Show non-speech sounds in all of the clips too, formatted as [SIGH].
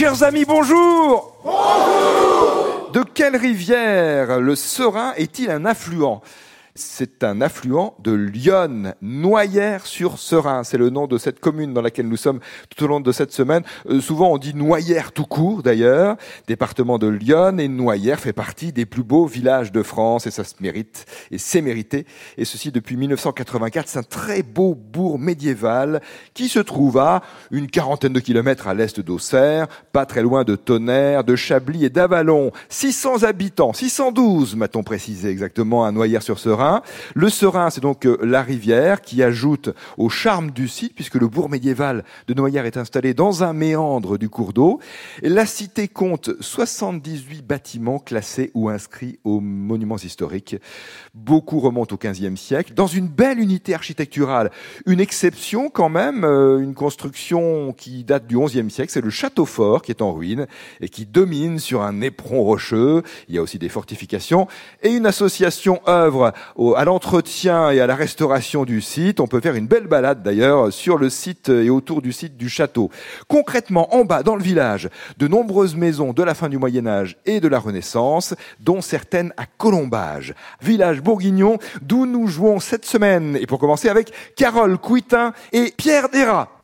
Chers amis, bonjour. De quelle rivière le Serein est-il un affluent? C'est un affluent de Lyon, Noyères-sur-Serein. C'est le nom de cette commune dans laquelle nous sommes tout au long de cette semaine. Euh, souvent on dit Noyères tout court d'ailleurs. Département de Lyon et Noyères fait partie des plus beaux villages de France et ça se mérite et c'est mérité. Et ceci depuis 1984. C'est un très beau bourg médiéval qui se trouve à une quarantaine de kilomètres à l'est d'Auxerre, pas très loin de Tonnerre, de Chablis et d'Avalon. 600 habitants, 612 m'a-t-on précisé exactement à Noyères-sur-Serein. Le Serein, c'est donc euh, la rivière qui ajoute au charme du site, puisque le bourg médiéval de Noyères est installé dans un méandre du cours d'eau. La cité compte 78 bâtiments classés ou inscrits aux monuments historiques. Beaucoup remontent au XVe siècle, dans une belle unité architecturale. Une exception quand même, euh, une construction qui date du XIe siècle, c'est le château fort qui est en ruine et qui domine sur un éperon rocheux. Il y a aussi des fortifications et une association œuvre à l'entretien et à la restauration du site. On peut faire une belle balade d'ailleurs sur le site et autour du site du château. Concrètement, en bas, dans le village, de nombreuses maisons de la fin du Moyen Âge et de la Renaissance, dont certaines à Colombage, village bourguignon, d'où nous jouons cette semaine. Et pour commencer avec Carole Couitin et Pierre Dera.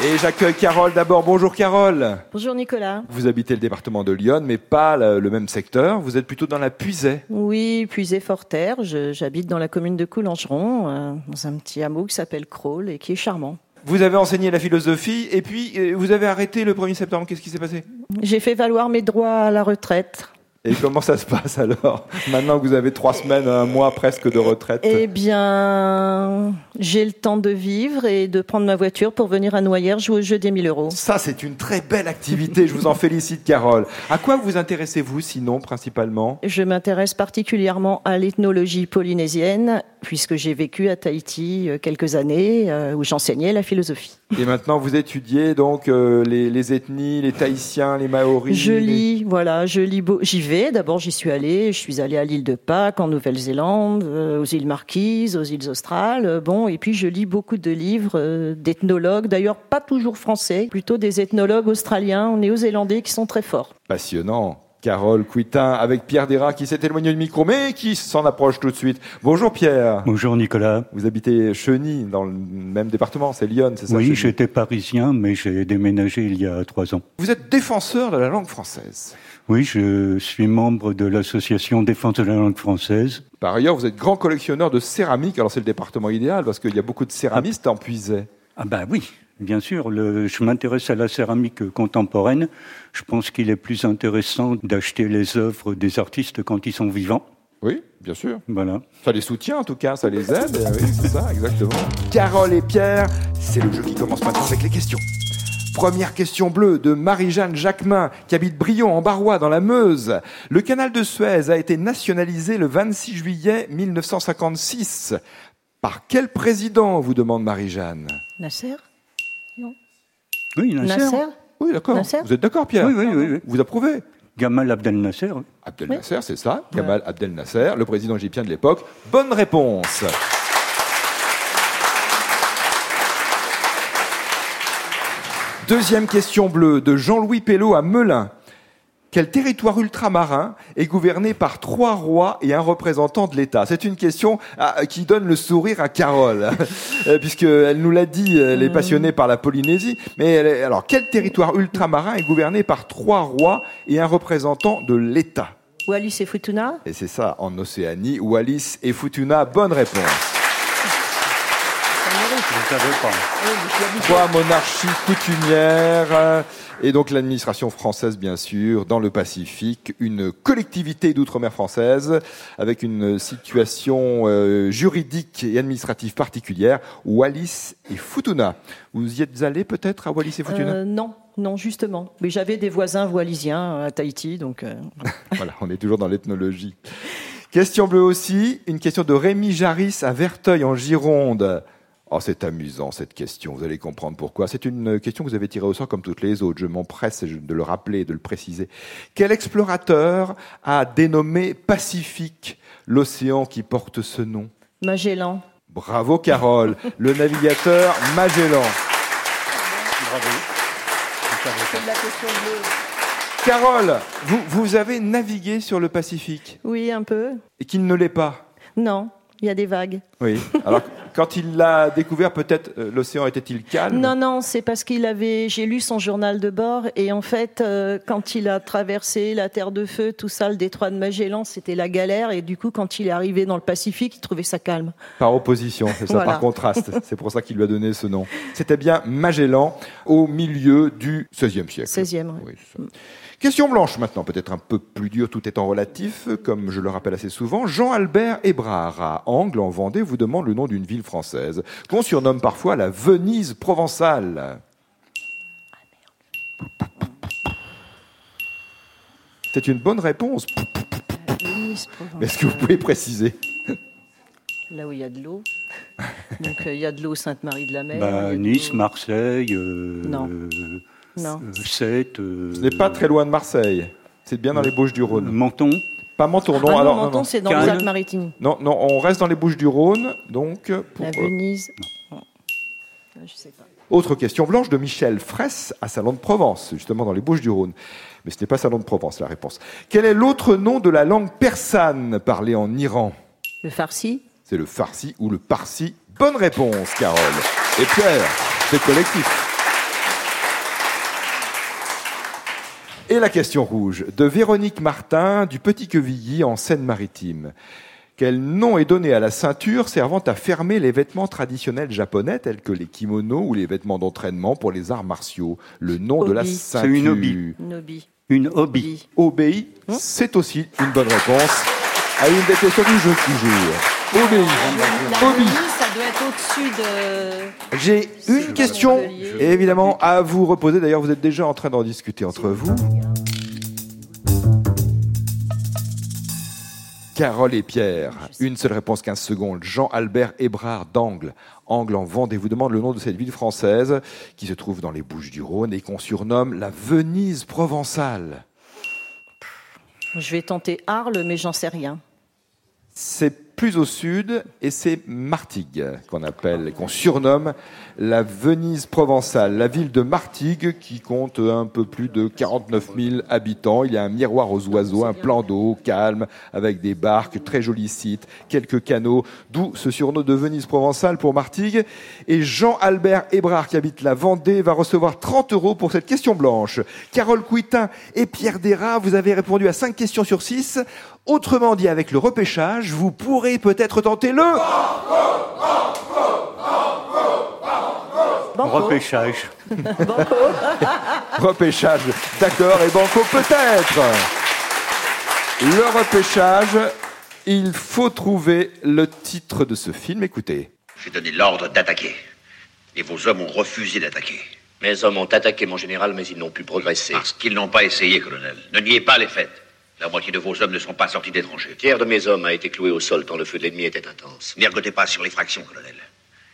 Et j'accueille Carole d'abord. Bonjour Carole. Bonjour Nicolas. Vous habitez le département de Lyon, mais pas le même secteur. Vous êtes plutôt dans la Puisée. Oui, Puisée-Forterre. J'habite dans la commune de Coulangeron, euh, dans un petit hameau qui s'appelle Crawl et qui est charmant. Vous avez enseigné la philosophie et puis euh, vous avez arrêté le 1er septembre. Qu'est-ce qui s'est passé? J'ai fait valoir mes droits à la retraite. Et comment ça se passe alors Maintenant que vous avez trois semaines, un mois presque de retraite? Eh bien, j'ai le temps de vivre et de prendre ma voiture pour venir à Noyères jouer au jeu des 1000 euros. Ça, c'est une très belle activité. Je vous en félicite, Carole. À quoi vous intéressez-vous sinon, principalement? Je m'intéresse particulièrement à l'ethnologie polynésienne, puisque j'ai vécu à Tahiti euh, quelques années euh, où j'enseignais la philosophie. Et maintenant, vous étudiez donc euh, les, ethnies, les Tahitiens, les Maoris. Je lis, voilà, je lis. J'y D'abord, j'y suis allée. Je suis allée à l'île de Pâques, en Nouvelle-Zélande, euh, aux îles Marquises, aux îles Australes. Euh, bon, et puis je lis beaucoup de livres d'ethnologues. D'ailleurs, pas toujours français, plutôt des ethnologues australiens, néo-zélandais qui sont très forts. Passionnant. Carole Couitin avec Pierre Dera qui s'est éloigné du micro mais qui s'en approche tout de suite. Bonjour Pierre. Bonjour Nicolas. Vous habitez Cheny dans le même département, c'est Lyon, c'est ça Oui, j'étais parisien mais j'ai déménagé il y a trois ans. Vous êtes défenseur de la langue française. Oui, je suis membre de l'association Défense de la langue française. Par ailleurs, vous êtes grand collectionneur de céramique. Alors c'est le département idéal parce qu'il y a beaucoup de céramistes en puisée. Ah ben oui, Bien sûr, je m'intéresse à la céramique contemporaine. Je pense qu'il est plus intéressant d'acheter les œuvres des artistes quand ils sont vivants. Oui, bien sûr. Voilà. Ça les soutient en tout cas, ça les aide. oui, c'est ça, exactement. Carole et Pierre, c'est le jeu qui commence maintenant avec les questions. Première question bleue de Marie-Jeanne Jacquemin, qui habite Brion en Barrois, dans la Meuse. Le canal de Suez a été nationalisé le 26 juillet 1956. Par quel président, vous demande Marie-Jeanne? Nasser oui, Nasser. Oui, d'accord. Vous êtes d'accord, Pierre oui, oui, oui, Vous approuvez Gamal Abdel Nasser. Abdel Nasser, c'est ça. Gamal Abdel Nasser, le président égyptien de l'époque. Bonne réponse. Deuxième question bleue de Jean-Louis Pelot à Melun. Quel territoire ultramarin est gouverné par trois rois et un représentant de l'État? C'est une question ah, qui donne le sourire à Carole, [LAUGHS] euh, puisqu'elle nous l'a dit, elle est passionnée par la Polynésie. Mais alors, quel territoire ultramarin est gouverné par trois rois et un représentant de l'État? Wallis et Futuna? Et c'est ça, en Océanie, Wallis et Futuna. Bonne réponse. Trois monarchies coutumières. Et donc l'administration française, bien sûr, dans le Pacifique, une collectivité d'outre-mer française avec une situation euh, juridique et administrative particulière, Wallis et Futuna. Vous y êtes allé peut-être à Wallis et Futuna? Euh, Non, non, justement. Mais j'avais des voisins wallisiens à Tahiti, donc. Euh. [LAUGHS] voilà, on est toujours dans l'ethnologie. Question bleue aussi, une question de Rémi Jaris à Verteuil en Gironde. Oh, c'est amusant cette question, vous allez comprendre pourquoi. C'est une question que vous avez tirée au sort comme toutes les autres. Je m'empresse de le rappeler, de le préciser. Quel explorateur a dénommé Pacifique l'océan qui porte ce nom? Magellan. Bravo Carole, le navigateur Magellan. Bravo. Carole, vous, vous avez navigué sur le Pacifique? Oui, un peu. et qu'il ne l'est pas? Non, il y a des vagues. Oui. Alors, quand il l'a découvert, peut-être euh, l'océan était-il calme? Non, non, c'est parce qu'il avait. J'ai lu son journal de bord et en fait, euh, quand il a traversé la Terre de Feu, tout ça, le détroit de Magellan, c'était la galère et du coup, quand il est arrivé dans le Pacifique, il trouvait ça calme. Par opposition, c'est ça, Voilà. par contraste. [LAUGHS] C'est pour ça qu'il lui a donné ce nom. C'était bien Magellan au milieu du XVIe siècle. 16e. ouais. Oui. Question blanche maintenant, peut-être un peu plus dur, tout étant relatif, comme je le rappelle assez souvent. Jean-Albert Hébrard, à Angles, en Vendée, vous demande le nom d'une ville française, qu'on surnomme parfois la Venise provençale. C'est une bonne réponse. Mais Est-ce que vous pouvez préciser? Là où il y a de l'eau. Donc euh, il y a de l'eau Sainte-Marie de la Mer. Bah, nice, Marseille, euh, Non. euh, Non. euh, Sète. euh, Ce n'est pas très loin de Marseille. C'est bien dans les Bouches-du-Rhône. Menton. Pas Menton, Ah non. non, alors, Menton, non, c'est dans les Alpes-Maritimes. non, non, on reste dans les Bouches-du-Rhône, donc. Pour, La euh, Venise. Non. Je sais pas. Autre question blanche de Michel Fraisse à Salon de Provence, justement dans les Bouches-du-Rhône. Mais ce n'est pas Salon de Provence, la réponse. Quel est l'autre nom de la langue persane parlée en Iran? Le farci. C'est le farsi ou le parsi. Bonne réponse, Carole. Et Pierre, c'est collectif. Et la question rouge de Véronique Martin du Petit Quevilly en Seine-Maritime. Quel nom est donné à la ceinture servant à fermer les vêtements traditionnels japonais tels que les kimonos ou les vêtements d'entraînement pour les arts martiaux? Le nom de la Obi. ceinture. C'est une obi. Nobi. Une hobby. Obéi, Hein? c'est aussi une bonne réponse à une des questions du jeu toujours. Obéi. Obi. Venise, ça doit être au-dessus de. J'ai une question, évidemment, à vous reposer. D'ailleurs, vous êtes déjà en train d'en discuter entre vous. Carole et Pierre, une seule réponse, 15 secondes. Jean-Albert Hébrard d'Angle, Angle en Vendée, vous demande le nom de cette ville française qui se trouve dans les Bouches-du-Rhône et qu'on surnomme la Venise provençale. Je vais tenter Arles, mais j'en sais rien. C'est plus au sud et c'est Martigues qu'on appelle, qu'on surnomme la Venise provençale, la ville de Martigues qui compte un peu plus de 49 000 habitants. Il y a un miroir aux oiseaux, un plan d'eau calme avec des barques, très joli site, quelques canaux, d'où ce surnom de Venise provençale pour Martigues. Et Jean-Albert Hébrard qui habite la Vendée va recevoir 30 euros pour cette question blanche. Carole Couitin et Pierre Desrats, vous avez répondu à 5 questions sur 6. Autrement dit, avec le repêchage, vous pourrez peut-être tenter le... Banco. Repêchage. Banco. [LAUGHS] Repêchage, d'accord, et Banco peut-être. Le repêchage, il faut trouver le titre de ce film. Écoutez. J'ai donné l'ordre d'attaquer. Et vos hommes ont refusé d'attaquer. Mes hommes ont attaqué mon général, mais ils n'ont pu progresser. Parce qu'ils n'ont pas essayé, colonel. Ne niez pas les faits. La moitié de vos hommes ne sont pas sortis des tranchées. Le tiers de mes hommes a été cloué au sol tant le feu de l'ennemi était intense. N'ergotez pas sur les fractions, colonel.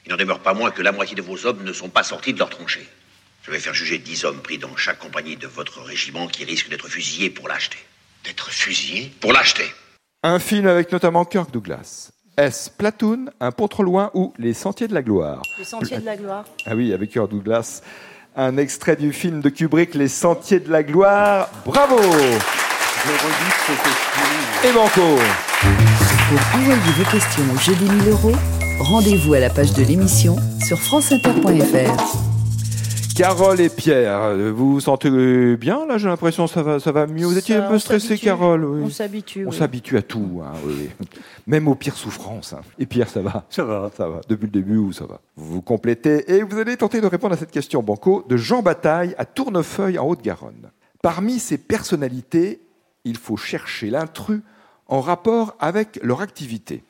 Il n'en demeure pas moins que la moitié de vos hommes ne sont pas sortis de leurs tranchées. Je vais faire juger dix hommes pris dans chaque compagnie de votre régiment qui risquent d'être fusillés pour l'acheter. D'être fusillé Pour l'acheter Un film avec notamment Kirk Douglas. Est-ce Platoon, Un pont trop loin ou Les Sentiers de la Gloire Les sentiers de la gloire. Ah oui, avec Kirk Douglas. Un extrait du film de Kubrick, Les Sentiers de la Gloire. Bravo Je redis ces questions. Et Banco Pour envoyer vos questions au jeu des 1000 euros, rendez-vous à la page de l'émission sur franceinter.fr. Carole et Pierre, euh, vous vous sentez bien là J'ai l'impression que ça va, ça va mieux? Vous étiez Ça, un peu stressé. Carole oui. On s'habitue. On oui. s'habitue à tout, hein, oui, même aux pires souffrances. hein. Et Pierre, ça va? [LAUGHS] Ça va. Ça va, depuis le début, où ça va? Vous vous complétez et vous allez tenter de répondre à cette question, Banco, de Jean Bataille à Tournefeuille en Haute-Garonne. Parmi ces personnalités, il faut chercher l'intrus en rapport avec leur activité.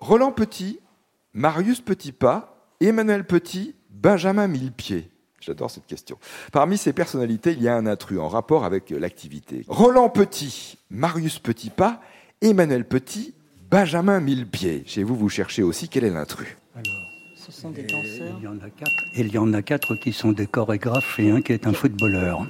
Roland Petit, Marius Petitpas, Emmanuel Petit, Benjamin Millepied. J'adore cette question. Parmi ces personnalités, il y a un intrus en rapport avec l'activité. Roland Petit, Marius Petitpas, Emmanuel Petit, Benjamin Millepied. Chez vous, vous cherchez aussi quel est l'intrus. Ce sont des danseurs. Il y en a quatre. Et il y en a quatre qui sont des chorégraphes et un qui est un footballeur.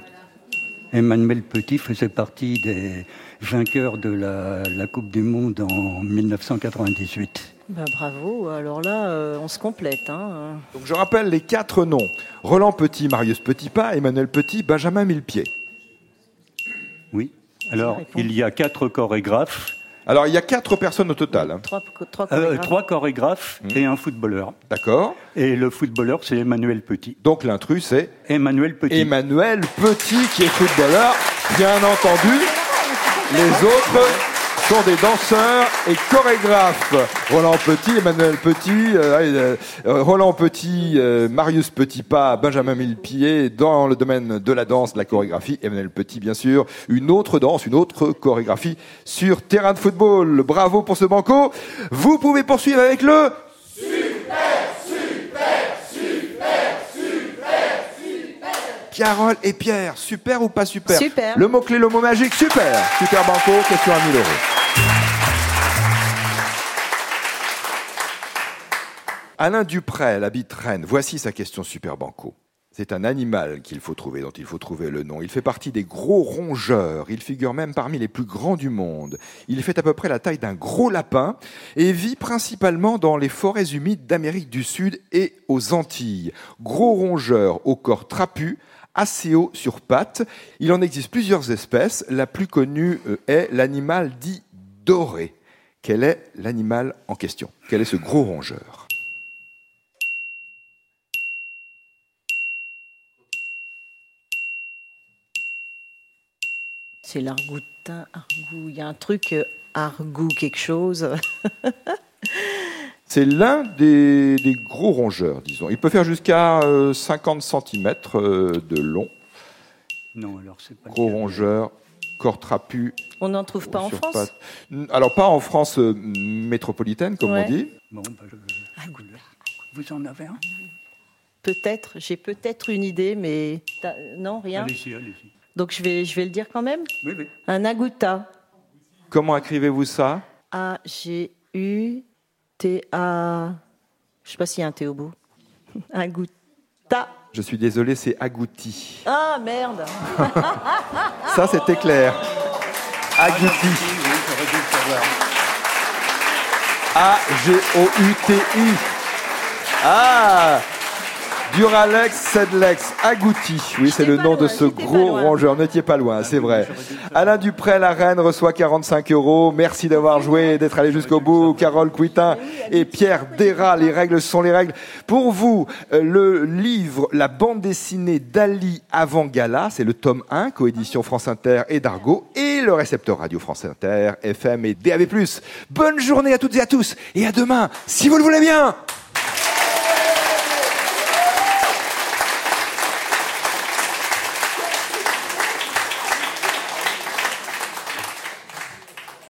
Emmanuel Petit faisait partie des vainqueurs de la, la Coupe du Monde en 1998. Bah, bravo, alors là, euh, on se complète. Hein. Donc je rappelle les quatre noms. Roland Petit, Marius Petitpas, Emmanuel Petit, Benjamin Millepied. Oui. Alors, il y a quatre chorégraphes, Alors il y a quatre personnes au total. hein. Trois, trois euh, chorégraphes. trois chorégraphes Mmh. et un footballeur. D'accord Et le footballeur, c'est Emmanuel Petit. Donc l'intrus c'est Emmanuel Petit. Emmanuel Petit qui est footballeur. Bien entendu, les autres sont des danseurs et chorégraphes. Roland Petit, Emmanuel Petit, euh, euh, Roland Petit, euh, Marius Petitpas, Benjamin Millepied dans le domaine de la danse, de la chorégraphie. Emmanuel Petit, bien sûr. Une autre danse, une autre chorégraphie sur terrain de football. Bravo pour ce banco. Vous pouvez poursuivre avec le Carole et Pierre, super ou pas super? Super. Le mot-clé, le mot magique, super Super Banco, question à 1000 euros. Alain Duprel habite Rennes. Voici sa question Super Banco. C'est un animal qu'il faut trouver, dont il faut trouver le nom. Il fait partie des gros rongeurs. Il figure même parmi les plus grands du monde. Il fait à peu près la taille d'un gros lapin et vit principalement dans les forêts humides d'Amérique du Sud et aux Antilles. Gros rongeur au corps trapu, assez haut sur pattes. Il en existe plusieurs espèces. La plus connue euh, est l'animal dit doré. Quel est l'animal en question? Quel est ce gros rongeur? C'est l'argoutin, argou. Il y a un truc, euh, argou quelque chose. [LAUGHS] C'est l'un des, des gros rongeurs, disons. Il peut faire jusqu'à euh, 50 cm de long. Non, alors c'est pas. Gros rongeur, corps trapu. On n'en trouve pas en France pattes. Alors, pas en France euh, métropolitaine, comme Ouais. on dit. Bon, bah, je- Vous en avez un? Peut-être, j'ai peut-être une idée, mais non, rien? Allez-y, allez-y. Donc je vais, je vais le dire quand même. Oui, oui. Un agouta. Comment écrivez-vous ça? A-G-U-T-A. Je sais pas s'il y a un T au bout. [LAUGHS] Agouta. Je suis désolé, c'est agouti. Ah merde [LAUGHS] Ça, c'était clair. Agouti. [LAUGHS] A-G-O-U-T-I. Ah Duralex, Sedlex, agouti. Oui, c'est le nom de ce gros rongeur. N'étiez pas loin, c'est vrai. Alain Dupré, la reine, reçoit 45 euros. Merci d'avoir joué, d'être allé jusqu'au bout. Carole Couitin et Pierre Déra. Les règles sont les règles. Pour vous, euh, le livre, la bande dessinée d'Ali avant Gala, c'est le tome 1, coédition France Inter et Dargo, et le récepteur radio France Inter, FM et DAB+. Bonne journée à toutes et à tous, et à demain, si vous le voulez bien